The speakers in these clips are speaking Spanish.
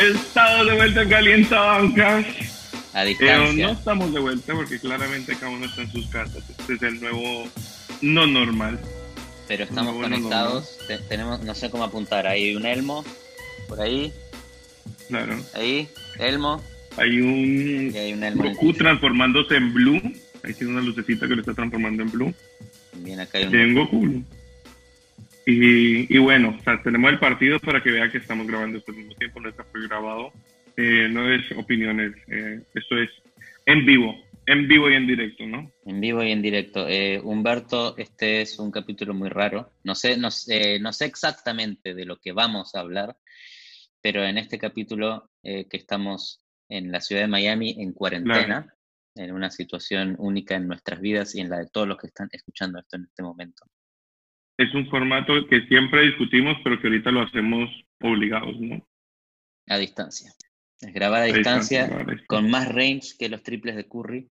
Estado de vuelta en Calienta Bancas. A Pero distancia. no estamos de vuelta porque claramente cada uno está en sus casas. Este es el nuevo no normal. pero estamos conectados. Te- tenemos, no sé cómo apuntar. Hay un Elmo, por ahí, Claro. ahí, Elmo, Hay un y hay un Elmo. Goku transformándose en Blue. Ahí tiene una lucecita que lo está transformando en Blue. También acá hay un Goku. Blue. Y, y bueno, o sea, tenemos el partido para que vean que estamos grabando esto al mismo tiempo. No está pregrabado. Eh, no es opiniones. Eh, esto es en vivo. En vivo y en directo, ¿no? En vivo y en directo. Eh, Humberto, este es un capítulo muy raro. No sé, no, sé, no sé exactamente de lo que vamos a hablar, pero en este capítulo eh, que estamos en la ciudad de Miami en cuarentena, en una situación única en nuestras vidas y en la de todos los que están escuchando esto en este momento. Es un formato que siempre discutimos, pero que ahorita lo hacemos obligados, ¿no? A distancia. Es grabar a A distancia distancia, con más range que los triples de Curry.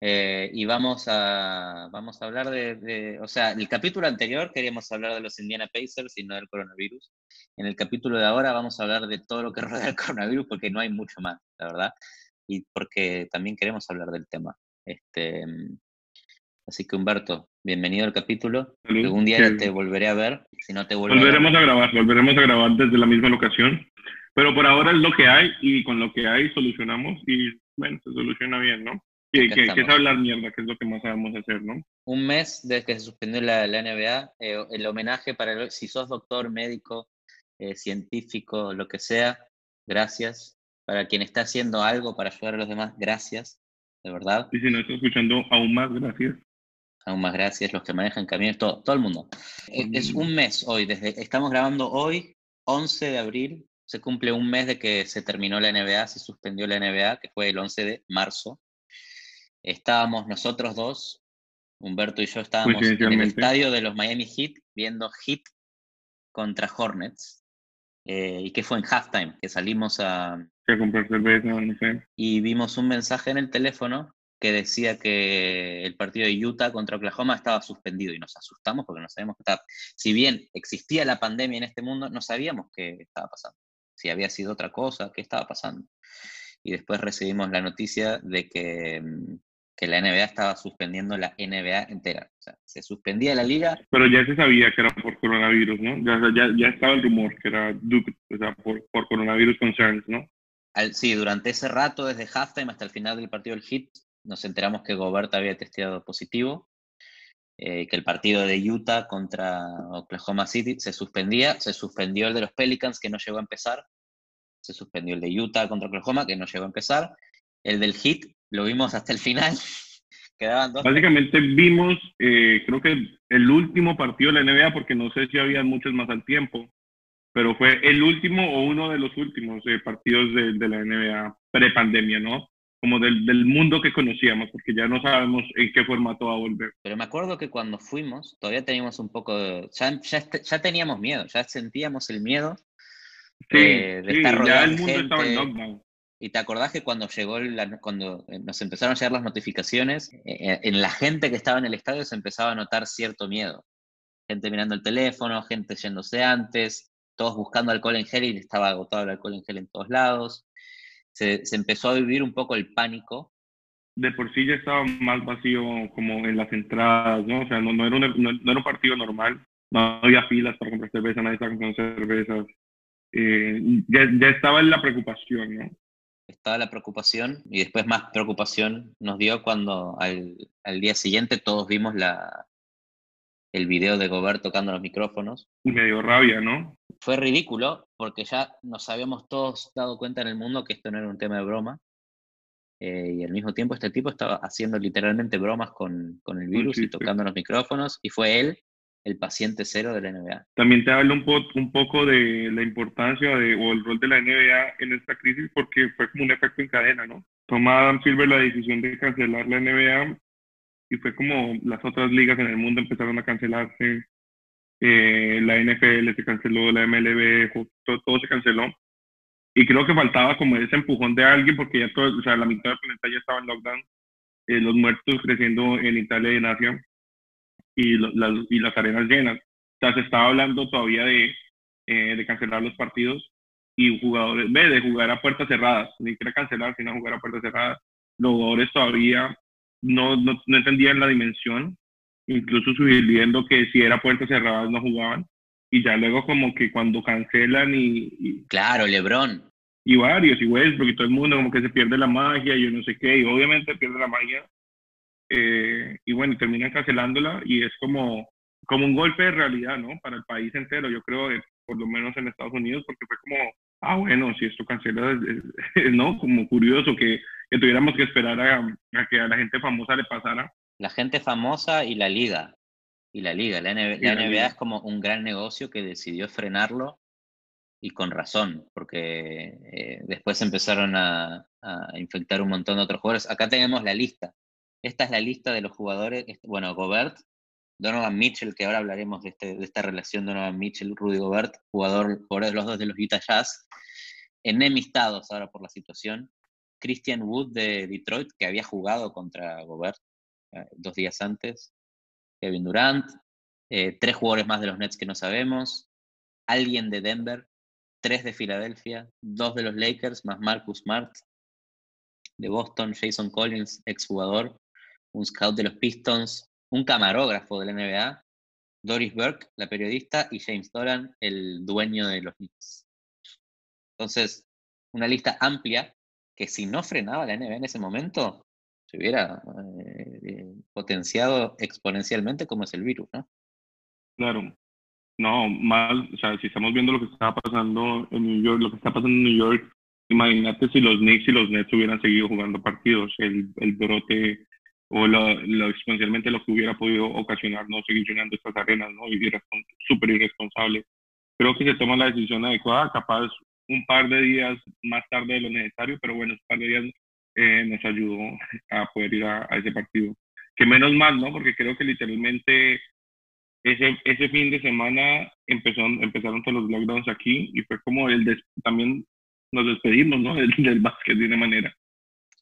Eh, y vamos a, vamos a hablar de, de- o sea, el capítulo anterior queríamos hablar de los Indiana Pacers y no del coronavirus. En el capítulo de ahora vamos a hablar de todo lo que rodea el coronavirus porque no hay mucho más, la verdad. Y porque también queremos hablar del tema. Este, así que Humberto, bienvenido al capítulo. Salud. Algún día Sí. te volveré a ver. Si no te vuelvo a Volveremos a grabar, volveremos a grabar desde la misma locación. Pero por ahora es lo que hay y con lo que hay solucionamos y bueno, se soluciona bien, ¿no? Que, que, que es hablar mierda, que es lo que más sabemos hacer, ¿no? un mes desde que se suspendió la, la NBA, eh, el homenaje para el- si sos doctor, médico, eh, científico, lo que sea, gracias. Para quien está haciendo algo para ayudar a los demás, gracias, de verdad. Y si no está escuchando, aún más gracias. Aún más gracias, los que manejan camiones, todo, todo el mundo. Eh, Es un mes hoy, desde estamos grabando hoy, 11 de abril, se cumple un mes de que se terminó la NBA, se suspendió la NBA, que fue el 11 de marzo. Estábamos nosotros dos, Humberto y yo estábamos en el estadio de los Miami Heat viendo Heat contra Hornets. eh, y que fue en halftime, que salimos a, Que comprar cerveza, no sé. y vimos un mensaje en el teléfono que decía que el partido de Utah contra Oklahoma estaba suspendido y nos asustamos porque no sabíamos qué estaba. Si bien existía la pandemia en este mundo, no sabíamos qué estaba pasando. Si había sido otra cosa, qué estaba pasando. Y después recibimos la noticia de que, mm, que la NBA estaba suspendiendo la NBA entera. O sea, se suspendía la liga Pero ya se sabía que era por coronavirus, ¿no? Ya, ya, ya estaba el rumor que era Duke, o sea, por, por coronavirus concerns, ¿no? Al- sí, durante ese rato, desde halftime hasta el final del partido del Heat, nos enteramos que Gobert había testeado positivo, eh, que el partido de Utah contra Oklahoma City se suspendía, se suspendió el de los Pelicans, que no llegó a empezar, se suspendió el de Utah contra Oklahoma, que no llegó a empezar, el del Heat lo vimos hasta el final, quedaban dos. Básicamente vimos, eh, creo que el último partido de la NBA, porque no sé si había muchos más al tiempo, pero fue el último o uno de los últimos eh, partidos de, de la NBA pre-pandemia, ¿no? Como del, del mundo que conocíamos, porque ya no sabemos en qué formato va a volver. Pero me acuerdo que cuando fuimos, todavía teníamos un poco de... Ya, ya, est- ya teníamos miedo, ya sentíamos el miedo Sí, eh, de sí, estar ya rodeado el de mundo estaba en gente. lockdown. Y te acordás que cuando llegó la- cuando eh, nos empezaron a llegar las notificaciones, eh, en la gente que estaba en el estadio se empezaba a notar cierto miedo. Gente mirando el teléfono, gente yéndose antes, todos buscando alcohol en gel y estaba agotado el alcohol en gel en todos lados. Se, se empezó a vivir un poco el pánico. de por sí ya estaba más vacío como en las entradas, ¿no? O sea, no, no, era, un, no, no era un partido normal, no había filas para comprar cerveza, nadie estaba comprando cervezas. Eh, ya, ya estaba en la preocupación, ¿no? Estaba la preocupación y después más preocupación nos dio cuando al, al día siguiente todos vimos la, el video de Gobert tocando los micrófonos. Y me dio rabia, ¿no? fue ridículo porque ya nos habíamos todos dado cuenta en el mundo que esto no era un tema de broma. eh, y al mismo tiempo este tipo estaba haciendo literalmente bromas con, con el virus y chiste. tocando los micrófonos y fue él el paciente cero de la NBA. También te hablo un, po un poco de la importancia de, o el rol de la NBA en esta crisis porque fue como un efecto en cadena, ¿no? Toma Adam Silver la decisión de cancelar la NBA y fue como las otras ligas en el mundo empezaron a cancelarse. Eh, la NFL se canceló, la MLB, todo, todo se canceló. Y creo que faltaba como ese empujón de alguien porque ya todo, o sea, la mitad del planeta ya estaba en lockdown. eh, los muertos creciendo en Italia y en Asia y, lo- las- y las arenas llenas. O sea, se estaba hablando todavía de, eh, de cancelar los partidos y jugadores, ve, de jugar a puertas cerradas, ni siquiera cancelar, sino jugar a puertas cerradas. Los jugadores todavía no, no, no entendían la dimensión, incluso subiendo que si era puertas cerradas no jugaban. Y ya luego como que cuando cancelan y... claro, Lebron. Y varios, y Westbrook y todo el mundo como que se pierde la magia, y yo no sé qué, y obviamente pierde la magia. Eh, y bueno, terminan cancelándola y es como, como un golpe de realidad, ¿no? Para el país entero, yo creo, por lo menos en Estados Unidos, porque fue como, ah, bueno, si esto cancela, ¿no? Como curioso que, que tuviéramos que esperar a, a, que a la gente famosa le pasara. La gente famosa y la liga. Y la liga. La, NBA, es como un gran negocio que decidió frenarlo y con razón, porque eh, después empezaron a, a, infectar un montón de otros jugadores. Acá tenemos la lista. Esta es la lista de los jugadores. Bueno, Gobert, Donovan Mitchell, que ahora hablaremos de, este, de esta relación Donovan Mitchell, Rudy Gobert, jugador, jugador de los dos de los Utah Jazz, enemistados ahora por la situación. Christian Wood de Detroit, que había jugado contra Gobert dos días antes. Kevin Durant. Eh, tres jugadores más de los Nets que no sabemos. Alguien de Denver. Tres de Filadelfia. Dos de los Lakers, más Marcus Smart. De Boston, Jason Collins, exjugador. Un scout de los Pistons un camarógrafo de la NBA, Doris Burke, la periodista, y James Doran, el dueño de los Knicks. Entonces, una lista amplia que si no frenaba la NBA en ese momento, se hubiera eh, eh, potenciado exponencialmente como es el virus, ¿no? Claro. No, mal, o sea, si estamos viendo lo que está pasando en New York, lo que está pasando en New York, imagínate si los Knicks y los Nets hubieran seguido jugando partidos, el, el brote o lo, lo, exponencialmente lo que hubiera podido ocasionar no seguir llenando estas arenas, ¿no? Y súper irresponsable. Creo que se toma la decisión adecuada, capaz un par de días más tarde de lo necesario, pero bueno, un par de días eh, nos ayudó a poder ir a, ese partido. Que menos mal, ¿no? Porque creo que literalmente ese, ese fin de semana empezó, empezaron todos los lockdowns aquí y fue como el también nos despedimos, ¿no? Del, del básquet de una manera.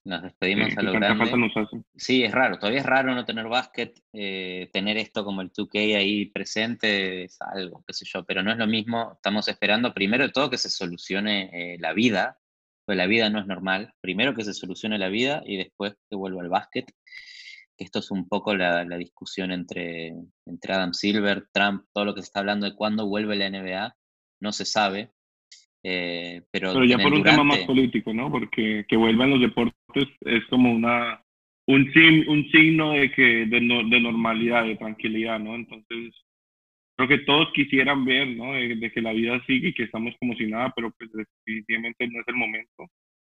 Nos despedimos a lo grande. Sí, es raro. Todavía es raro no tener básquet. Eh, tener esto como el 2K ahí presente es algo, qué sé yo. Pero no es lo mismo. Estamos esperando primero de todo que se solucione eh, la vida. Pues la vida no es normal. Primero que se solucione la vida y después que vuelva al básquet. Esto es un poco la, la discusión entre, entre Adam Silver, Trump, todo lo que se está hablando de cuándo vuelve la NBA. No se sabe. Eh, pero, ya por un tema más político, ¿no? Porque que vuelvan los deportes es como una un, un signo de que de, de normalidad, de tranquilidad, ¿no? Entonces, creo que todos quisieran ver, ¿no? De, que la vida sigue y que estamos como si nada, pero pues definitivamente no es el momento.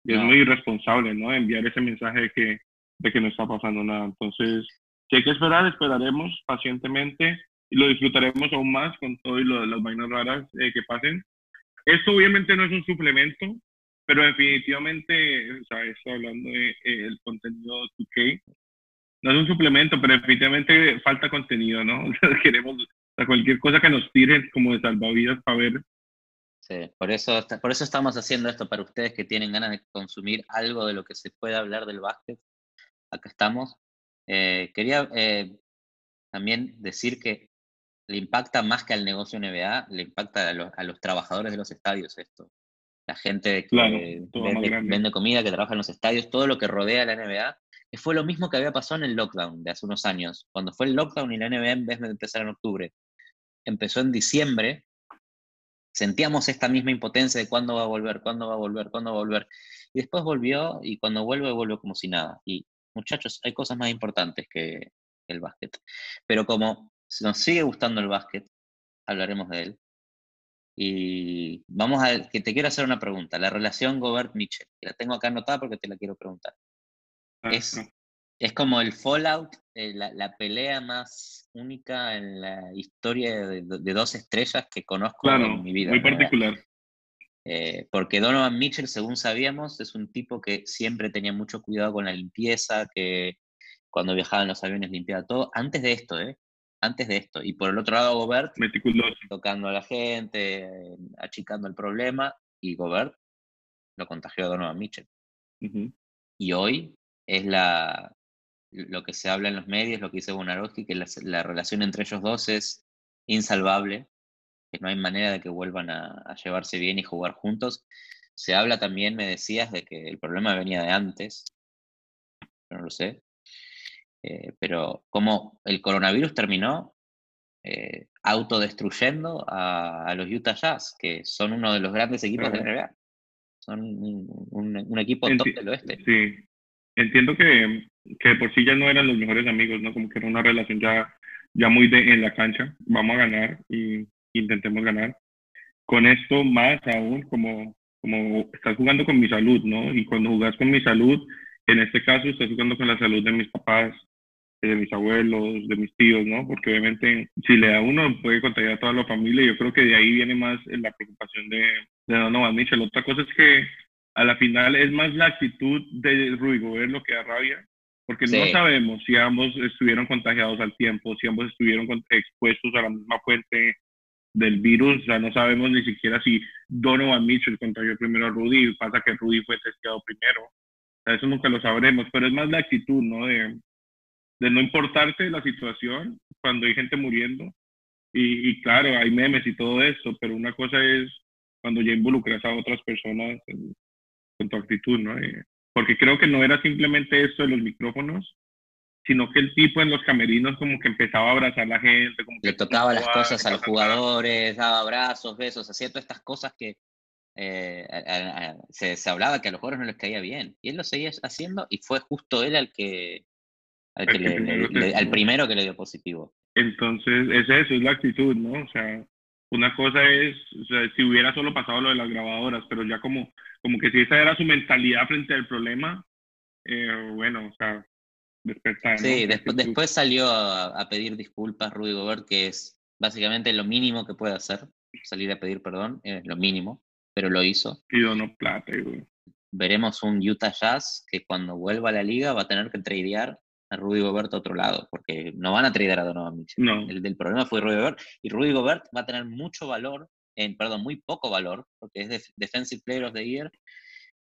Y es muy irresponsable, ¿no? Enviar ese mensaje de que, de que no está pasando nada. Entonces, si hay que esperar, esperaremos pacientemente y lo disfrutaremos aún más con todo y lo, las vainas raras eh, que pasen. Esto obviamente no es un suplemento, pero definitivamente, o sea, estoy hablando del de, eh, contenido 2K. No es un suplemento, pero definitivamente falta contenido, ¿no? O sea, cualquier cosa que nos tire como de salvavidas para ver. Sí, por eso, por eso estamos haciendo esto para ustedes que tienen ganas de consumir algo de lo que se pueda hablar del básquet. Acá estamos. Eh, quería eh, también decir que le impacta más que al negocio NBA, le impacta a los, a los trabajadores de los estadios esto. La gente que vende, comida, que trabaja en los estadios, todo lo que rodea a la NBA, que fue lo mismo que había pasado en el lockdown de hace unos años. Cuando fue el lockdown y la NBA, en vez de empezar en octubre, empezó en diciembre, sentíamos esta misma impotencia de cuándo va a volver, cuándo va a volver, cuándo va a volver. Y después volvió y cuando vuelve, vuelve como si nada. Y muchachos, hay cosas más importantes que el básquet. Pero como nos sigue gustando el básquet, hablaremos de él. Y vamos a que te quiero hacer una pregunta. La relación Gobert-Mitchell, la tengo acá anotada porque te la quiero preguntar. Es, es como el Fallout, eh, la, la, pelea más única en la historia de, de dos estrellas que conozco en mi vida. Muy particular. Eh, porque Donovan Mitchell, según sabíamos, es un tipo que siempre tenía mucho cuidado con la limpieza, que cuando viajaba en los aviones limpiaba todo. Antes de esto, ¿eh? antes de esto. Y por el otro lado, Gobert tocando a la gente, achicando el problema, y Gobert lo contagió a Donovan Mitchell. Y hoy es la, lo que se habla en los medios, lo que dice Bonarowski, que la, relación entre ellos dos es insalvable. que no hay manera de que vuelvan a, llevarse bien y jugar juntos. Se habla también, me decías, de que el problema venía de antes, no lo sé, eh, pero como el coronavirus terminó eh, autodestruyendo a, los Utah Jazz, que son uno de los grandes equipos de la NBA. Son un, equipo top del oeste. Sí, entiendo que, que por sí ya no eran los mejores amigos, ¿no? Como que era una relación ya, ya muy de, en la cancha. Vamos a ganar y intentemos ganar. Con esto más aún, como, como estás jugando con mi salud, ¿no? Y cuando jugas con mi salud, en este caso estás jugando con la salud de mis papás, de mis abuelos, de mis tíos, ¿no? Porque obviamente si le da uno puede contagiar a toda la familia yo creo que de ahí viene más la preocupación de, de Donovan Mitchell. Otra cosa es que a la final es más la actitud de Rudy Gobert lo que da rabia, porque no sabemos si ambos estuvieron contagiados al tiempo, si ambos estuvieron expuestos a la misma fuente del virus, o sea, no sabemos ni siquiera si Donovan Mitchell contagió primero a Rudy, pasa que Rudy fue testeado primero, o sea, eso nunca lo sabremos, pero es más la actitud, ¿no? De, de no importarte la situación cuando hay gente muriendo. Y, claro, hay memes y todo esto, pero una cosa es cuando ya involucras a otras personas con tu actitud, ¿no? Eh, porque creo que no era simplemente esto de los micrófonos, sino que el tipo en los camerinos como que empezaba a abrazar a la gente. Como Le tocaba las cosas a los jugadores, daba abrazos, besos, hacía todas estas cosas que eh, se, se, hablaba que a los jugadores no les caía bien. Y él lo seguía haciendo y fue justo él al que al, primero que le dio positivo. Entonces, es eso, es la actitud, ¿no? O sea, una cosa es, o sea, si hubiera solo pasado lo de las grabadoras, pero ya como, como que si esa era su mentalidad frente al problema, eh, bueno, o sea, despertar. Sí, después, después salió a, pedir disculpas Rudy Gobert, que es básicamente lo mínimo que puede hacer, salir a pedir perdón, es lo mínimo, pero lo hizo. Y donó plata, Veremos un Utah Jazz que cuando vuelva a la liga va a tener que tradear a Rudy Gobert a otro lado, porque no van a tradear a Donovan Mitchell. El del problema fue Rudy Gobert, y Rudy Gobert va a tener mucho valor, en, perdón, muy poco valor, porque es Defensive Player of the Year,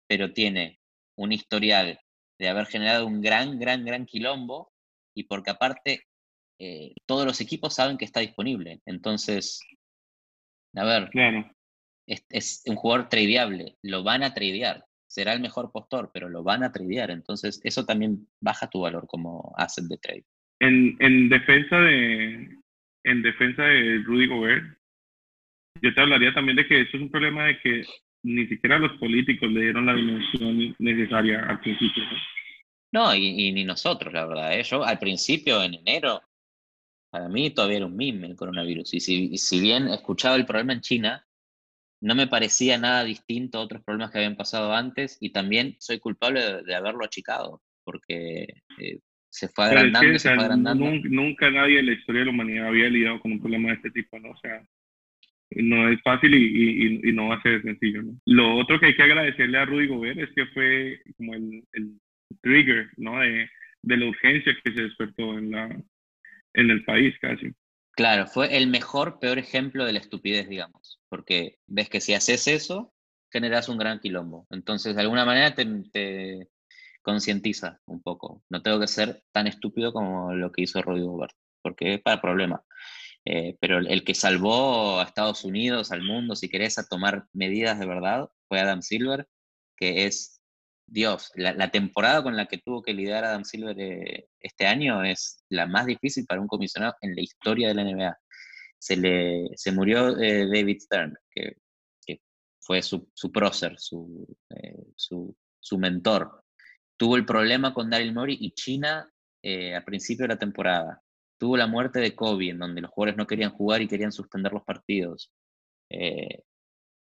pero tiene un historial de haber generado un gran, gran, gran quilombo, y porque aparte eh, todos los equipos saben que está disponible. Entonces, a ver, es, es, un jugador tradeable, lo van a tradear será el mejor postor, pero lo van a tradear. Entonces, eso también baja tu valor como asset de trade. En, en defensa de en defensa de Rudy Gobert, yo te hablaría también de que eso es un problema de que ni siquiera los políticos le dieron la dimensión necesaria al principio. No, y, ni nosotros, la verdad. ¿eh? Yo al principio, en enero, para mí todavía era un meme el coronavirus. Y si, y si bien escuchaba el problema en China, no me parecía nada distinto a otros problemas que habían pasado antes y también soy culpable de, haberlo achicado, porque eh, se fue agrandando, se fue agrandando. Nunca, nadie en la historia de la humanidad había lidiado con un problema de este tipo, ¿no? O sea, no es fácil y, no va a ser sencillo. Lo otro que hay que agradecerle a Rudy Gobert es que fue como el, el trigger, ¿no? De, de la urgencia que se despertó en, la, en el país casi. Claro, fue el mejor, peor ejemplo de la estupidez, digamos, porque ves que si haces eso, generas un gran quilombo. Entonces, de alguna manera te, concientiza un poco. No tengo que ser tan estúpido como lo que hizo Rodrigo Gobert, porque es para problema. Eh, pero el, que salvó a Estados Unidos, al mundo, si querés, a tomar medidas de verdad, fue Adam Silver, que es Dios, la, temporada con la que tuvo que lidiar Adam Silver eh, este año es la más difícil para un comisionado en la historia de la NBA. Se, le, se murió eh, David Stern, que, fue su, su prócer, su, eh, su, mentor. Tuvo el problema con Daryl Morey y China a principio de la temporada. Tuvo la muerte de Kobe, en donde los jugadores no querían jugar y querían suspender los partidos.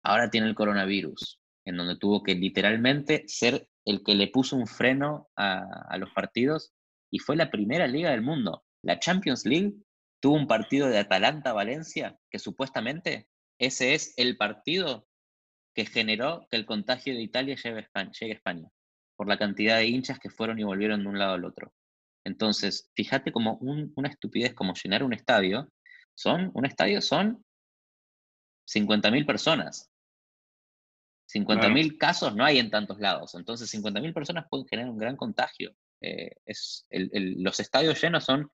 ahora tiene el coronavirus en donde tuvo que literalmente ser el que le puso un freno a, los partidos y fue la primera liga del mundo. La Champions League tuvo un partido de Atalanta-Valencia que supuestamente ese es el partido que generó que el contagio de Italia a llegue a España por la cantidad de hinchas que fueron y volvieron de un lado al otro. Entonces, fíjate como una estupidez como llenar un estadio, son, un estadio son 50.000 personas. 50.000 casos no hay en tantos lados, entonces 50.000 personas pueden generar un gran contagio. Eh, es, los estadios llenos son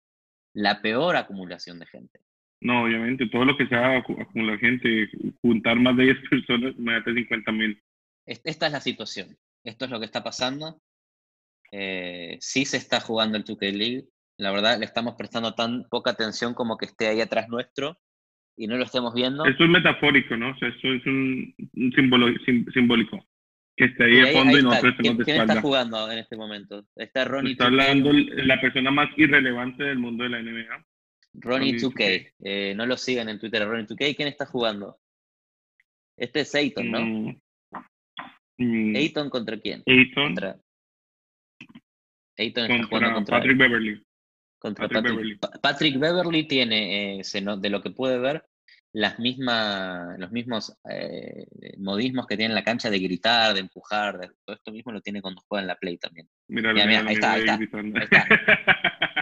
la peor acumulación de gente. No, obviamente, todo lo que sea acumular gente, juntar más de 10 personas, me da 50 mil. Esta es la situación. Esto es lo que está pasando. Eh, sí se está jugando el 2K League. La verdad, le estamos prestando tan poca atención como que esté ahí atrás nuestro y no lo estemos viendo. Esto es metafórico, ¿no? O sea, esto es un, símbolo, simbólico. Que esté ahí, de fondo y nosotros estemos de ¿Quién está jugando en este momento? Está Ronnie Está hablando la persona más irrelevante del mundo de la NBA. Ronnie, 2K. Eh, no lo sigan en Twitter, Ronnie 2K. ¿Quién está jugando? Este es Ayton, ¿no? Mm. Mm. ¿Ayton contra quién? Ayton. Contra... Ayton está jugando contra Patrick Beverly. Contra Patrick, Beverly. Patrick Beverly tiene, eh, de lo que puede ver, las mismas, los mismos eh, modismos que tiene en la cancha de gritar, de empujar, de, todo esto mismo lo tiene cuando juega en la Play también. Mira, mira, ahí, está, ahí, está, ahí está.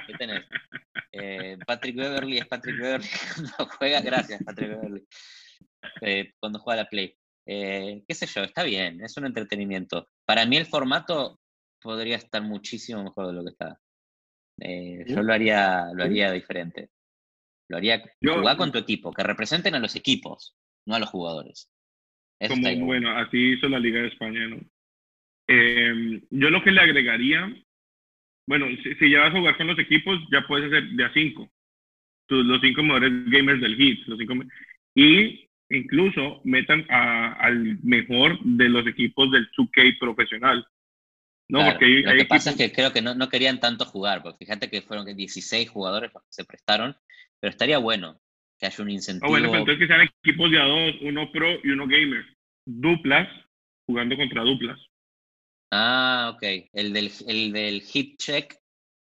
Ahí tenés. Eh, Patrick Beverly es Patrick Beverly cuando juega, gracias Patrick Beverly, eh, cuando juega la Play. Qué sé yo, está bien, es un entretenimiento. Para mí el formato podría estar muchísimo mejor de lo que está. yo lo haría, lo haría diferente. Lo haría jugar con tu equipo, que representen a los equipos, no a los jugadores. como, bueno, así hizo la Liga de España, ¿no? Em, yo lo que le agregaría bueno, si, ya vas a jugar con los equipos, ya puedes hacer de a cinco. los cinco mejores gamers del hit. Los cinco, y incluso metan al mejor de los equipos del 2K profesional. No, porque lo que pasa es que creo que no, no, querían tanto jugar, porque fíjate que fueron 16 jugadores los que se prestaron, pero estaría bueno que haya un incentivo. Ah, bueno, pero entonces que sean equipos de a dos, uno pro y uno gamer. Duplas, jugando contra duplas. Ah, ok. El del, el del Hit Check,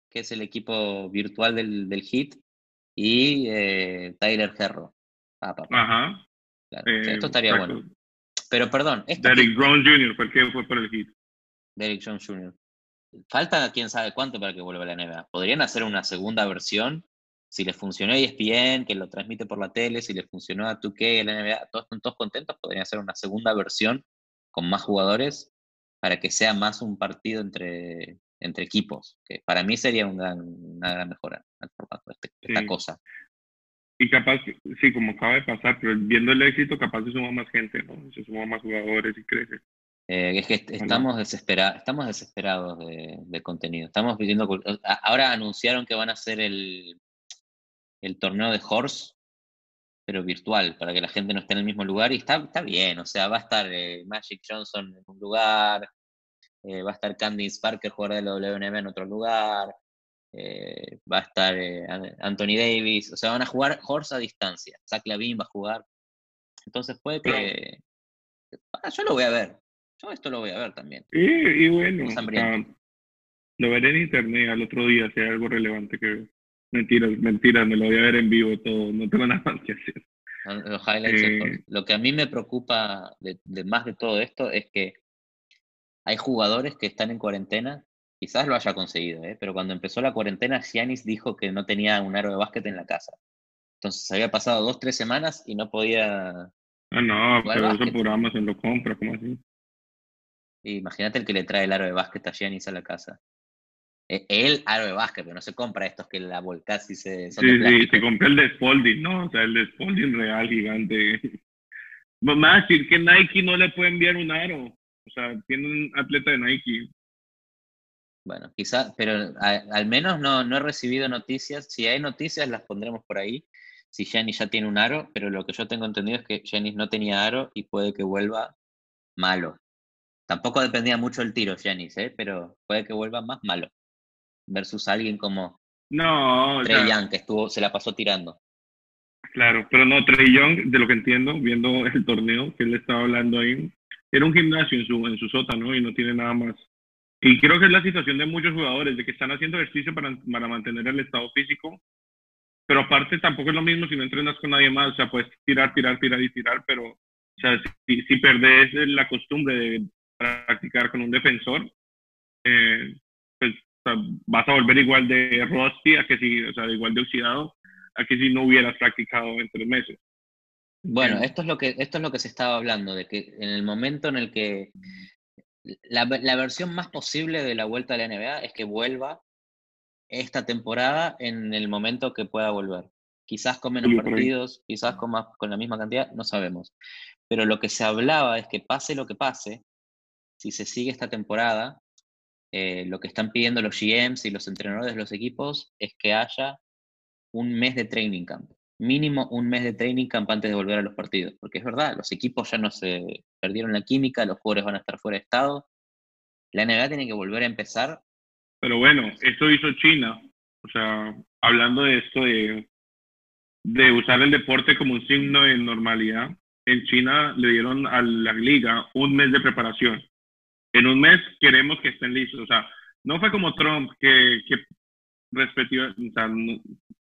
que es el equipo virtual del, del Hit, y eh, Tyler Herro. Ah, Ajá. esto estaría bueno. Pero perdón. Derrick Jones Jr. fue el que fue por el Hit. Derrick Jones Jr. Falta quién sabe cuánto para que vuelva a la NBA. Podrían hacer una segunda versión. Si les funcionó ESPN, que lo transmite por la tele, si les funcionó a 2K, la NBA, todos están todos contentos, podrían hacer una segunda versión con más jugadores para que sea más un partido entre, entre equipos, que para mí sería un una gran mejora al formato este, esta cosa. Y capaz, sí, como acaba de pasar, pero viendo el éxito, capaz se suma más gente, ¿no? Se suma más jugadores y crece. Eh, es que estamos, desesperados estamos desesperados de, contenido. Estamos pidiendo. Ahora anunciaron que van a hacer el, el torneo de Horse, pero virtual, para que la gente no esté en el mismo lugar. Y está, está bien, o sea, va a estar eh, Magic Johnson en un lugar, eh, va a estar Candice Parker, jugador de la WNM, en otro lugar, va a estar Anthony Davis, o sea, van a jugar Horse a distancia. Zach Lavin va a jugar. Entonces puede que. Ah, yo lo voy a ver. Yo esto lo voy a ver también. Y, bueno, lo veré en internet al otro día si hay algo relevante que Mentiras, mentiras, me lo voy a ver en vivo todo, no tengo nada más que hacer. Los highlights, eh, lo que a mí me preocupa de, más de todo esto es que hay jugadores que están en cuarentena, quizás lo haya conseguido, ¿eh? pero cuando empezó la cuarentena, Giannis dijo que no tenía un aro de básquet en la casa. Entonces había pasado dos, tres semanas y no podía. Ah, no, pero eso por Amazon lo compra, ¿cómo así? Imagínate el que le trae el aro de básquet a Giannis a la casa. El aro de básquet, pero no se compra estos que la volcás y se. sí, sí, se compró el de Spalding, ¿no? O sea, el de Spalding real, gigante. Más decir que Nike no le puede enviar un aro. O sea, tiene un atleta de Nike. Bueno, quizás, pero al menos no, no he recibido noticias. Si hay noticias, las pondremos por ahí. Si Janis ya tiene un aro, pero lo que yo tengo entendido es que Janis no tenía aro y puede que vuelva malo. Tampoco dependía mucho el tiro, Janis, ¿eh? pero puede que vuelva más malo versus alguien como no, Trey Young, que estuvo, se la pasó tirando. Claro, pero no, Trey Young, de lo que entiendo, viendo el torneo que él estaba hablando ahí, era un gimnasio en su, en su sótano y no tiene nada más. Y creo que es la situación de muchos jugadores, de que están haciendo ejercicio para, para mantener el estado físico, pero aparte tampoco es lo mismo si no entrenas con nadie más, o sea, puedes tirar, tirar, tirar y tirar, pero o sea, si, si perdés la costumbre de practicar con un defensor, eh, pues vas a volver igual de rusty a que si, o sea, igual de oxidado a que si no hubieras practicado en tres meses. Bueno, esto es lo que esto es lo que se estaba hablando de que en el momento en el que la, la versión más posible de la vuelta a la NBA es que vuelva esta temporada en el momento que pueda volver. Quizás con menos partidos, quizás con, más, con la misma cantidad, no sabemos. Pero lo que se hablaba es que pase lo que pase, si se sigue esta temporada, eh, lo que están pidiendo los GMs y los entrenadores de los equipos es que haya un mes de training camp. Mínimo un mes de training camp antes de volver a los partidos. Porque es verdad, los equipos ya no se perdieron la química, los jugadores van a estar fuera de estado. La NBA tiene que volver a empezar. Pero bueno, esto hizo China. O sea, hablando de esto de de usar el deporte como un signo de normalidad, en China le dieron a la liga un mes de preparación. En un mes queremos que estén listos. O sea, no fue como Trump que, que respetó, o sea, no,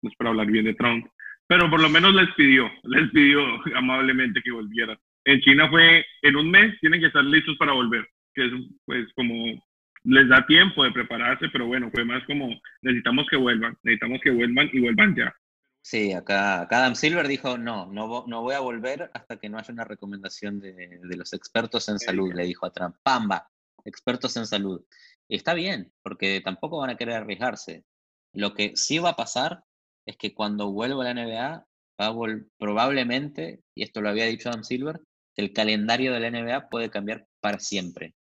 es para hablar bien de Trump, pero por lo menos les pidió, les pidió amablemente que volvieran. En China fue, en un mes tienen que estar listos para volver, que es pues como les da tiempo de prepararse, pero bueno, fue más como necesitamos que vuelvan, necesitamos que vuelvan y vuelvan ya. Sí, acá, Adam Silver dijo, no, no, no voy a volver hasta que no haya una recomendación de, los expertos en salud, le dijo a Trump. Pamba, expertos en salud. Y está bien, porque tampoco van a querer arriesgarse. Lo que sí va a pasar es que cuando vuelva a la NBA, va probablemente, y esto lo había dicho Adam Silver, que el calendario de la NBA puede cambiar para siempre.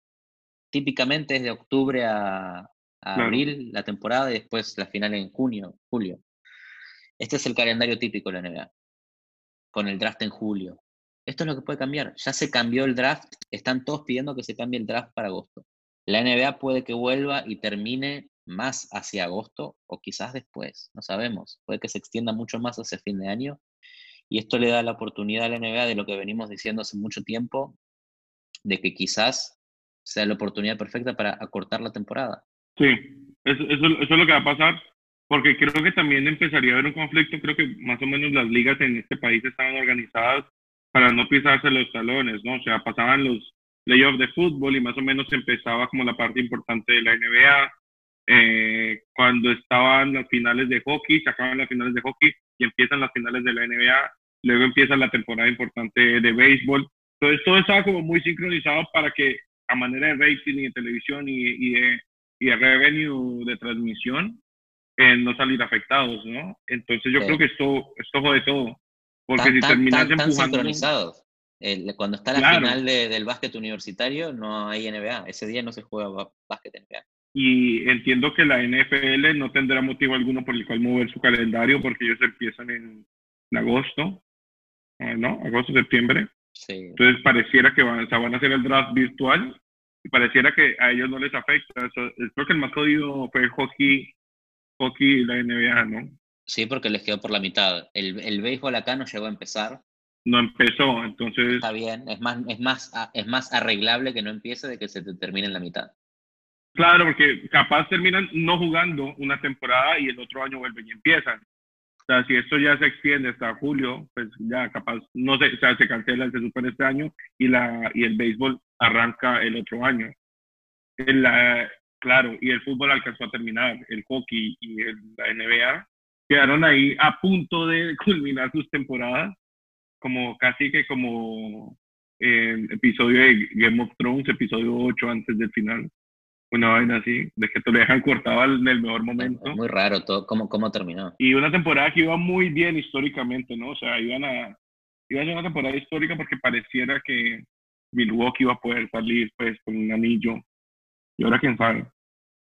Típicamente es de octubre a, abril la temporada y después la final en junio, julio. Este es el calendario típico de la NBA, con el draft en julio. Esto es lo que puede cambiar. Ya se cambió el draft, están todos pidiendo que se cambie el draft para agosto. La NBA puede que vuelva y termine más hacia agosto o quizás después, no sabemos. Puede que se extienda mucho más hacia fin de año y esto le da la oportunidad a la NBA de lo que venimos diciendo hace mucho tiempo, de que quizás sea la oportunidad perfecta para acortar la temporada. Sí, eso, eso es lo que va a pasar porque creo que también empezaría a haber un conflicto, creo que más o menos las ligas en este país estaban organizadas para no pisarse los talones, ¿no? O sea, pasaban los playoffs de fútbol y más o menos empezaba como la parte importante de la NBA. Eh, cuando estaban las finales de hockey, se acaban las finales de hockey y empiezan las finales de la NBA, luego empieza la temporada importante de béisbol. Entonces todo estaba como muy sincronizado para que a manera de rating y de televisión y, y, de, y de revenue de transmisión, en no salir afectados, ¿no? Entonces yo creo que esto, esto jode todo. Porque si terminas empujando... sincronizados. cuando está la final del básquet universitario, no hay NBA. Ese día no se juega básquet NBA. Y entiendo que la NFL no tendrá motivo alguno por el cual mover su calendario porque ellos empiezan en, agosto, eh, ¿no? Agosto, septiembre. Sí. Entonces pareciera que van, van a hacer el draft virtual y pareciera que a ellos no les afecta. creo que el más jodido fue el hockey hockey y la NBA, ¿no? Sí, porque les quedó por la mitad. El, el béisbol acá no llegó a empezar. No empezó, entonces... Está bien, es más, es, más, es más arreglable que no empiece de que se te termine en la mitad. Claro, porque capaz terminan no jugando una temporada y el otro año vuelven y empiezan. O sea, si esto ya se extiende hasta julio, pues ya capaz, no sé, o sea, se cancela, se supone este año y, la, y el béisbol arranca el otro año. En la, Claro, y el fútbol alcanzó a terminar, el hockey y la NBA quedaron ahí a punto de culminar sus temporadas, como casi que como el episodio de Game of Thrones, episodio 8 antes del final. Una vaina así, de que te lo dejan cortado en el mejor momento. Muy raro todo, cómo, cómo terminó. Y una temporada que iba muy bien históricamente, ¿no? O sea, iban a, iba a ser una temporada histórica porque pareciera que Milwaukee iba a poder salir pues con un anillo y ahora quién sabe.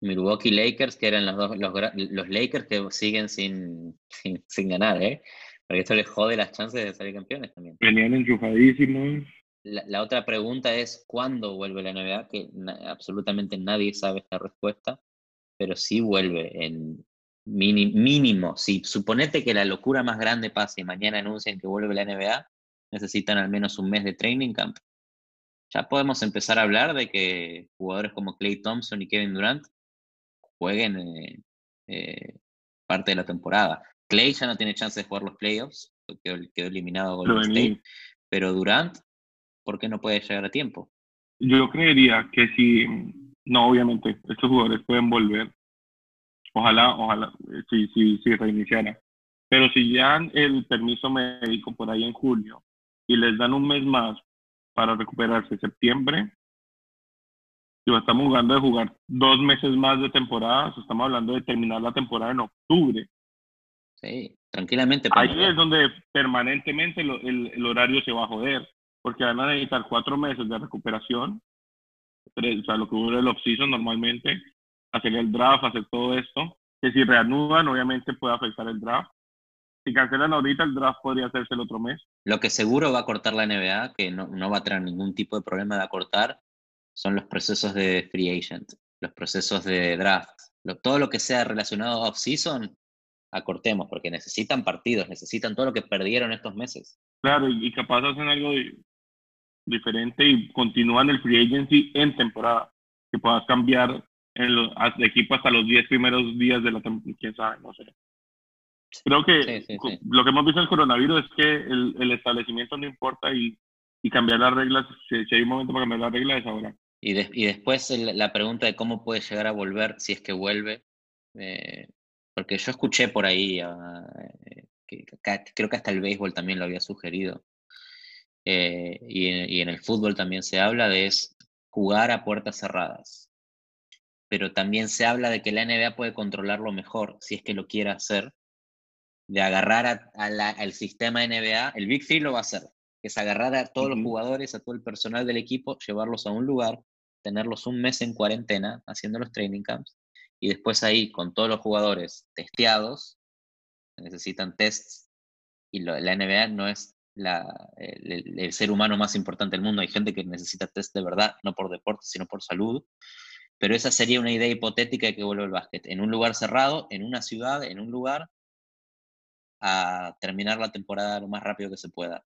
Milwaukee Lakers, que eran los, dos, los, Lakers que siguen sin, sin, ganar, ¿eh? Porque esto les jode las chances de salir campeones también. Venían enchufadísimos. La, la, otra pregunta es, ¿cuándo vuelve la NBA? Que absolutamente nadie sabe esta respuesta, pero sí vuelve en mínimo. Si suponete que la locura más grande pase y mañana anuncian que vuelve la NBA, necesitan al menos un mes de training camp ya podemos empezar a hablar de que jugadores como Clay Thompson y Kevin Durant jueguen eh, eh, parte de la temporada. Clay ya no tiene chance de jugar los playoffs, quedó, quedó eliminado Golden State, pero Durant, ¿por qué no puede llegar a tiempo? Yo creería que si, no, obviamente, estos jugadores pueden volver, ojalá, ojalá, si, si, si reiniciara, pero si ya el permiso médico por ahí en julio y les dan un mes más para recuperarse septiembre. Estamos jugando de jugar dos meses más de temporada, estamos hablando de terminar la temporada en octubre. Sí. Tranquilamente. Ahí es donde permanentemente el, horario se va a joder, porque van a necesitar cuatro meses de recuperación, o sea, lo que dura el off-season normalmente, hacer el draft, hacer todo esto, que si reanudan, obviamente puede afectar el draft. Si cancelan ahorita, el draft podría hacerse el otro mes. Lo que seguro va a cortar la NBA, que no, no va a tener ningún tipo de problema de acortar, son los procesos de free agent, los procesos de draft. todo lo que sea relacionado a off-season, acortemos, porque necesitan partidos, necesitan todo lo que perdieron estos meses. Claro, y, capaz hacen algo diferente y continúan el free agency en temporada, que puedas cambiar de equipo hasta los 10 primeros días de la temporada, quién sabe, no sé. Creo que lo que hemos visto en el coronavirus es que el, el establecimiento no importa y, y cambiar las reglas, si, hay un momento para cambiar las reglas es ahora. Y, y después la pregunta de cómo puede llegar a volver, si es que vuelve, eh, porque yo escuché por ahí, ah, eh, que, creo que hasta el béisbol también lo había sugerido, eh, y, y, en el fútbol también se habla de es jugar a puertas cerradas. Pero también se habla de que la NBA puede controlarlo mejor, si es que lo quiere hacer, de agarrar al sistema NBA, el Big Three lo va a hacer, que es agarrar a todos los jugadores, a todo el personal del equipo, llevarlos a un lugar, tenerlos un mes en cuarentena haciendo los training camps y después ahí con todos los jugadores testeados, necesitan tests y la NBA no es la, el, ser humano más importante del mundo. Hay gente que necesita test de verdad, no por deporte, sino por salud. Pero esa sería una idea hipotética de que vuelva el básquet. En un lugar cerrado, en una ciudad, en un lugar, a terminar la temporada lo más rápido que se pueda.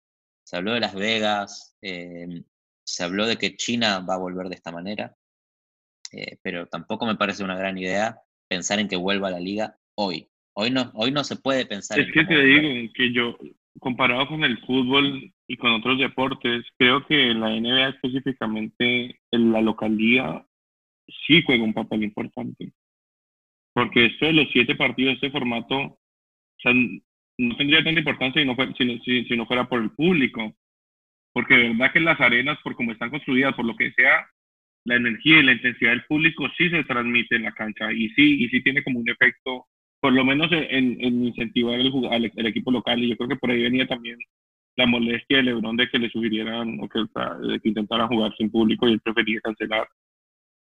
Se habló de Las Vegas, eh, se habló de que China va a volver de esta manera. Eh, pero tampoco me parece una gran idea pensar en que vuelva a la liga hoy. Hoy no, hoy no se puede pensar. Es que te digo que yo, comparado con el fútbol y con otros deportes, creo que la NBA específicamente, en la localidad, sí juega un papel importante. Porque esto de los siete partidos, este formato, o sea, no tendría tanta importancia si no, fuera, si, si no fuera por el público. Porque de verdad que las arenas, por cómo están construidas, por lo que sea, la energía y la intensidad del público sí se transmite en la cancha y sí, y sí tiene como un efecto, por lo menos en, en incentivar el, al, equipo local. Y yo creo que por ahí venía también la molestia de Lebron de que le sugirieran o que, que intentaran jugar sin público y él prefería cancelar.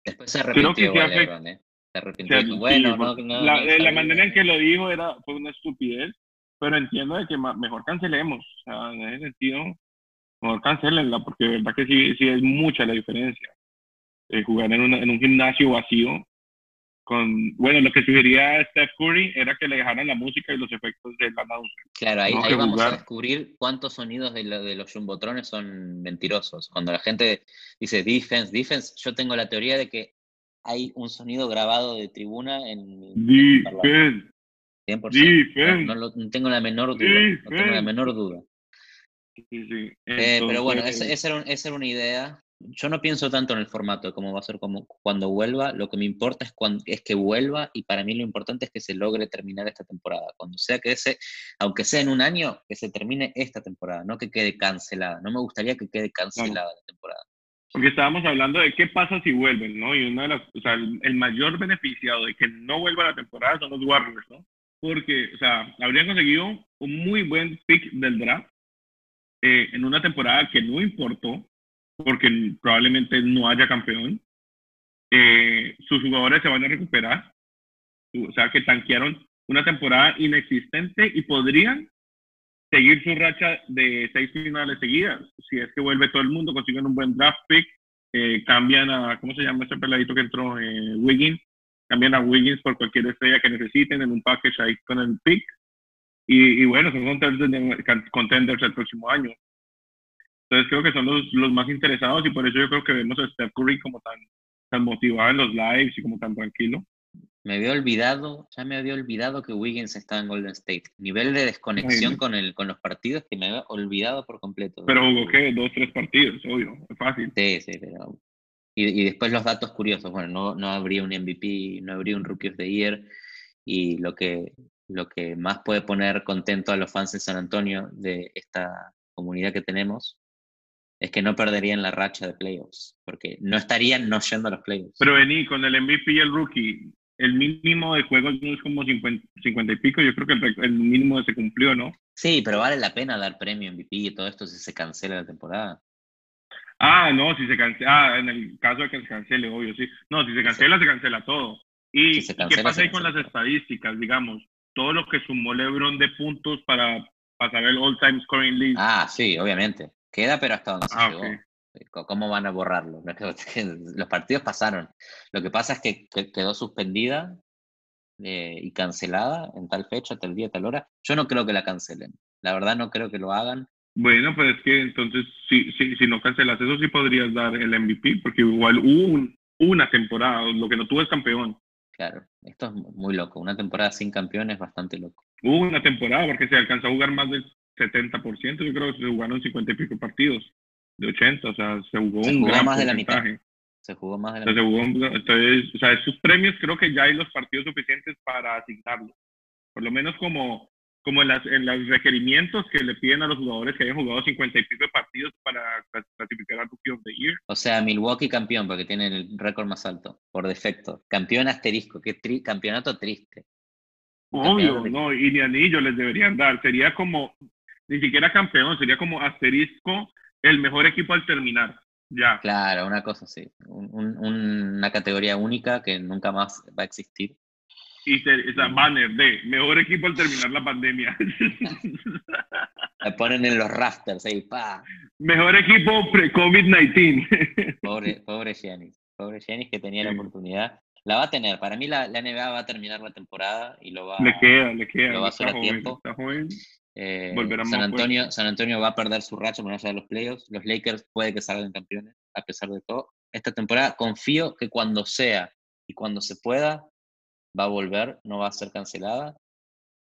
Después se arrepintió Lebron, ¿eh? Se arrepintió. bueno, no, no, la, la manera en que lo dijo era, fue una estupidez, pero entiendo de que mejor cancelemos. O sea, en ese sentido, mejor cancelenla, porque de verdad que sí, sí es mucha la diferencia. Eh, jugar en, en, un gimnasio vacío. Con, bueno, lo que sugería Steph Curry era que le dejaran la música y los efectos de la announcer. Claro, ahí, vamos a descubrir cuántos sonidos de, de, los jumbotrones son mentirosos. Cuando la gente dice defense, defense, yo tengo la teoría de que hay un sonido grabado de tribuna en. Defense. 100%. No, tengo la menor duda. No tengo la menor duda. Eh, pero bueno, esa, era esa, era una idea yo no pienso tanto en el formato de cómo va a ser como cuando vuelva, lo que me importa es, cuando, es que vuelva y para mí lo importante es que se logre terminar esta temporada. Cuando sea que ese, aunque sea en un año, que se termine esta temporada, no que quede cancelada. No me gustaría que quede cancelada la temporada. Porque estábamos hablando de qué pasa si vuelven, ¿no? Y una de las, o sea, el, mayor beneficiado de que no vuelva la temporada son los Warriors, ¿no? Porque, o sea, habrían conseguido un muy buen pick del draft eh, en una temporada que no importó, porque probablemente no haya campeón. Eh, sus jugadores se van a recuperar, o sea que tanquearon una temporada inexistente y podrían seguir su racha de seis finales seguidas. Si es que vuelve todo el mundo, consiguen un buen draft pick, eh, cambian a, ¿cómo se llama ese peladito que entró? Eh, Wiggins, cambian a Wiggins por cualquier estrella que necesiten en un package ahí con el pick. Y, y bueno, son contenders el próximo año. Entonces creo que son los, los más interesados y por eso yo creo que vemos a Steph Curry como tan, tan motivado en los lives y como tan tranquilo. Me había olvidado, ya me había olvidado que Wiggins estaba en Golden State. Nivel de desconexión con, el, con los partidos que me había olvidado por completo. Pero jugó qué, dos, tres partidos, obvio, es fácil. Sí, sí, pero... Y, y después los datos curiosos, bueno, no, no habría un MVP, no habría un Rookie of the Year y lo que, lo que más puede poner contento a los fans de San Antonio de esta comunidad que tenemos es que no perderían la racha de playoffs, porque no estarían no yendo a los playoffs. Pero vení, con el MVP y el rookie, el mínimo de juegos no es como 50, y pico, yo creo que el, el, mínimo se cumplió, ¿no? Sí, pero vale la pena dar premio MVP y todo esto si se cancela la temporada. Ah, no, si se cancela, ah, en el caso de que se cancele, obvio, sí. No, si se cancela, se cancela todo. ¿Y qué pasa ahí con las estadísticas, digamos? Todo lo que sumó LeBron de puntos para pasar el all-time scoring league. Ah, sí, obviamente. Queda, pero hasta donde se ah, llegó. ¿Cómo van a borrarlo? Los partidos pasaron. Lo que pasa es que quedó suspendida eh, y cancelada en tal fecha, tal día, tal hora. Yo no creo que la cancelen. La verdad no creo que lo hagan. Bueno, pues es que entonces si, si, si no cancelas eso sí podrías dar el MVP, porque igual hubo una temporada, lo que no tuvo es campeón. Claro, esto es muy loco. Una temporada sin campeón es bastante loco. Hubo una temporada porque se alcanzó a jugar más del 70%, yo creo que se jugaron 50 y pico partidos, de 80, o sea, se jugó un gran más de la mitad. Se jugó más de la mitad. entonces, o sea, esos premios creo que ya hay los partidos suficientes para asignarlos. Por lo menos como como en, las, en los requerimientos que le piden a los jugadores que hayan jugado 50 y pico de partidos para clasificar al Rookie of the Year. O sea, Milwaukee campeón porque tiene el récord más alto, por defecto. Campeón asterisco, qué campeonato triste. Obvio, no, y ni anillo les deberían dar. Sería como, ni siquiera campeón, sería como asterisco el mejor equipo al terminar. Ya. Claro, una cosa así. una categoría única que nunca más va a existir y se, esa banner de mejor equipo al terminar la pandemia. La ponen en los rafters ahí, pa. Mejor equipo pre-COVID-19. Pobre, pobre Giannis. Pobre Giannis que tenía la oportunidad. La va a tener. Para mí la, la, NBA va a terminar la temporada y lo va, le queda, le queda, lo va a hacer a tiempo. Eh, San, Antonio, San Antonio va a perder su racha con allá de los playoffs. Los Lakers puede que salgan campeones, a pesar de todo. Esta temporada confío que cuando sea y cuando se pueda, va a volver, no va a ser cancelada.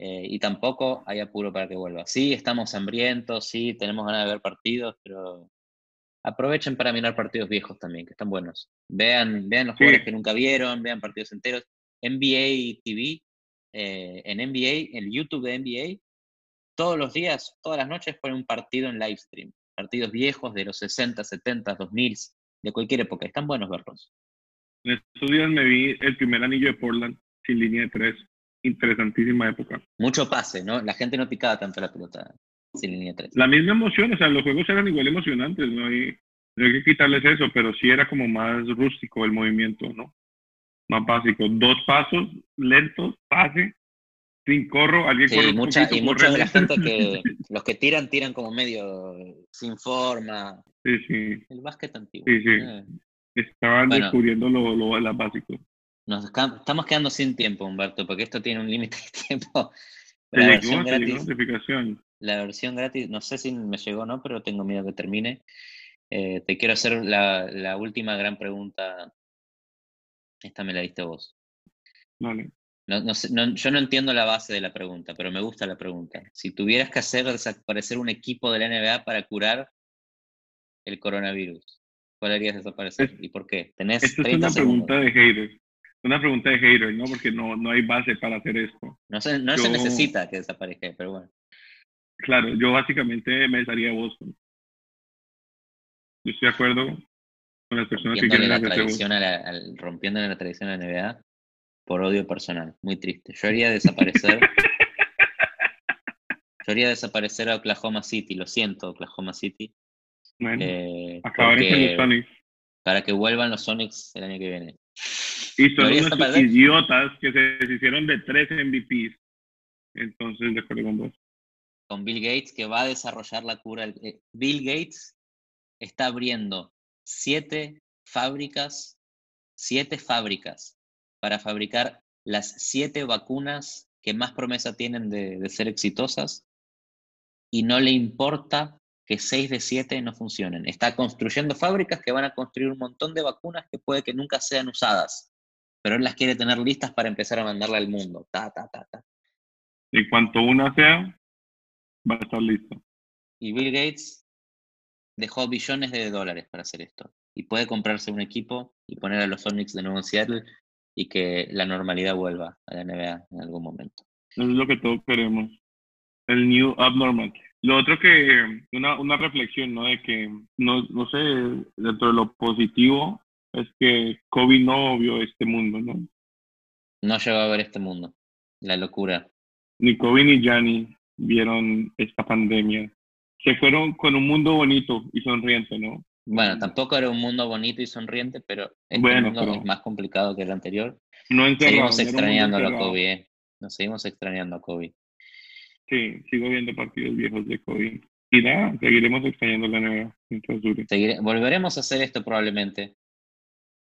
Eh, y tampoco hay apuro para que vuelva. Sí, estamos hambrientos, sí, tenemos ganas de ver partidos, pero aprovechen para mirar partidos viejos también, que están buenos. Vean, vean los jugadores que nunca vieron, vean partidos enteros. NBA TV, eh, en NBA, en el YouTube de NBA, todos los días, todas las noches ponen un partido en live stream. Partidos viejos de los 60, 70, 2000, de cualquier época. Están buenos verlos. En estos días me vi el primer anillo de Portland sin línea de tres. Interesantísima época. Mucho pase, ¿no? La gente no picaba tanto la pelota sin línea de tres. La misma emoción, o sea, los juegos eran igual emocionantes, no hay, no hay que quitarles eso, pero sí era como más rústico el movimiento, ¿no? Más básico. Dos pasos lentos, pase, sin corro, alguien sí, mucha, y mucha de la gente que los que tiran, tiran como medio sin forma. Sí, sí. El básquet antiguo. Sí, sí. Eh. Estaban descubriendo lo, lo, lo básico. Nos estamos quedando sin tiempo, Humberto, porque esto tiene un límite de tiempo. La versión, gratis, la versión gratis, no sé si me llegó o no, pero tengo miedo que termine. Eh, te quiero hacer la, última gran pregunta. Esta me la diste vos. Vale. yo no entiendo la base de la pregunta, pero me gusta la pregunta. Si tuvieras que hacer desaparecer un equipo de la NBA para curar el coronavirus, ¿cuál harías desaparecer? ¿Y por qué? Tenés es una pregunta de haters una pregunta de hater, ¿no? Porque no, no hay base para hacer esto. No se, no se necesita que desaparezca, pero bueno. Claro, yo básicamente me daría Boston. Yo estoy de acuerdo con las personas que quieren la tradición rompiéndole la tradición a la NBA por odio personal. Muy triste. Yo haría desaparecer. yo haría desaparecer a Oklahoma City. Lo siento, Oklahoma City. Bueno, eh, acabar en los Sonics. Para que vuelvan los Sonics el año que viene. Y son unos idiotas que se hicieron de tres MVPs. Entonces, de acuerdo con vos. Con Bill Gates, que va a desarrollar la cura. Eh, Bill Gates está abriendo siete fábricas, siete fábricas para fabricar las siete vacunas que más promesa tienen de, de ser exitosas y no le importa que seis de siete no funcionen. Está construyendo fábricas que van a construir un montón de vacunas que puede que nunca sean usadas, pero él las quiere tener listas para empezar a mandarla al mundo. Ta, ta, ta, ta. Y cuanto una sea, va a estar lista. Y Bill Gates dejó billones de dólares para hacer esto. Y puede comprarse un equipo y poner a los Sonics de nuevo en Seattle y que la normalidad vuelva a la NBA en algún momento. Eso es lo que todos queremos. El new abnormal. Lo otro que, una, una reflexión, ¿no? De que, no, no sé, dentro de lo positivo, es que COVID no vio este mundo, ¿no? No llegó a ver este mundo. La locura. Ni Kobe ni Gianni vieron esta pandemia. Se fueron con un mundo bonito y sonriente, ¿no? Bueno, tampoco era un mundo bonito y sonriente, pero este Bueno, mundo pero- es más complicado que el anterior. No. Seguimos extrañando a. Kobe, eh. Nos seguimos extrañando a Kobe. Sí, sigo viendo partidos viejos de Kobe. Y nada, seguiremos extrañando la NBA mientras dure. Seguire- volveremos a hacer esto probablemente.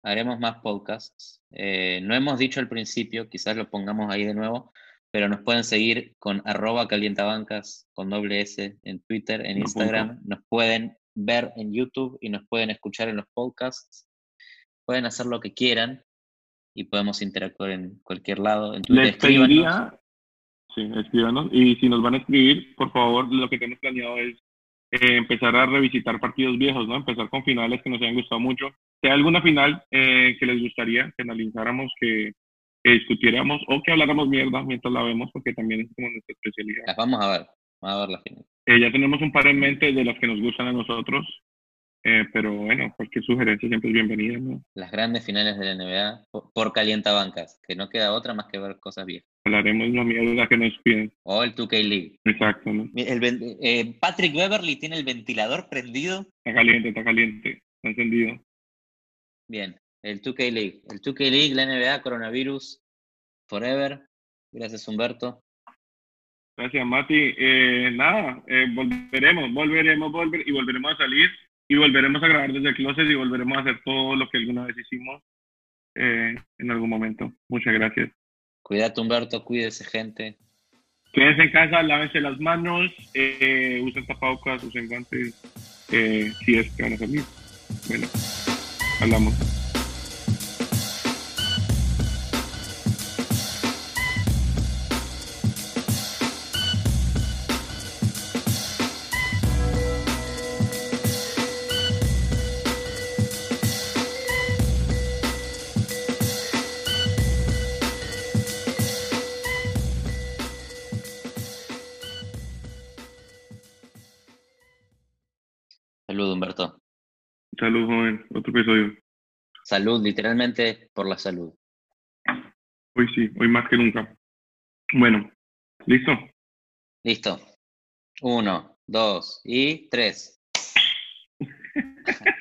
Haremos más podcasts. Eh, no hemos dicho al principio, quizás lo pongamos ahí de nuevo, pero nos pueden seguir con arroba calientabancas con doble S en Twitter, en Instagram. Nos pueden ver en YouTube y nos pueden escuchar en los podcasts. Pueden hacer lo que quieran y podemos interactuar en cualquier lado. En Twitter, Les pediría, sí, escríbanos. Y si nos van a escribir, por favor, lo que tenemos planeado es eh, empezar a revisitar partidos viejos, ¿no? Empezar con finales que nos hayan gustado mucho. Si hay alguna final eh, que les gustaría que analizáramos, que, que discutiéramos o que habláramos mierda mientras la vemos, porque también es como nuestra especialidad. Las vamos a ver. Vamos a ver las finales. Eh, ya tenemos un par en mente de las que nos gustan a nosotros, eh, pero bueno, cualquier sugerencia siempre es bienvenida, ¿no? Las grandes finales de la NBA por, por calientabancas, que no queda otra más que ver cosas viejas. Hablaremos la mierda que nos piden. O el 2K League. Exacto, ¿no? El eh, Patrick Beverly tiene el ventilador prendido. Está caliente, está caliente, está encendido. Bien, el 2K League. El 2K League, la NBA, coronavirus, forever. Gracias, Humberto. Gracias, Mati. Eh, nada, eh, volveremos, volveremos, volver y volveremos a salir y volveremos a grabar desde el closet y volveremos a hacer todo lo que alguna vez hicimos eh, en algún momento. Muchas gracias. Cuídate, Humberto, cuídese, gente. Quédense en casa, lávense las manos, eh, usen tapabocas, usen guantes, eh, si es que van a salir. Bueno, hablamos. Salud, joven. Otro episodio. Salud, literalmente por la salud. Hoy sí, hoy más que nunca. Bueno, ¿listo? Listo. Uno, dos y tres.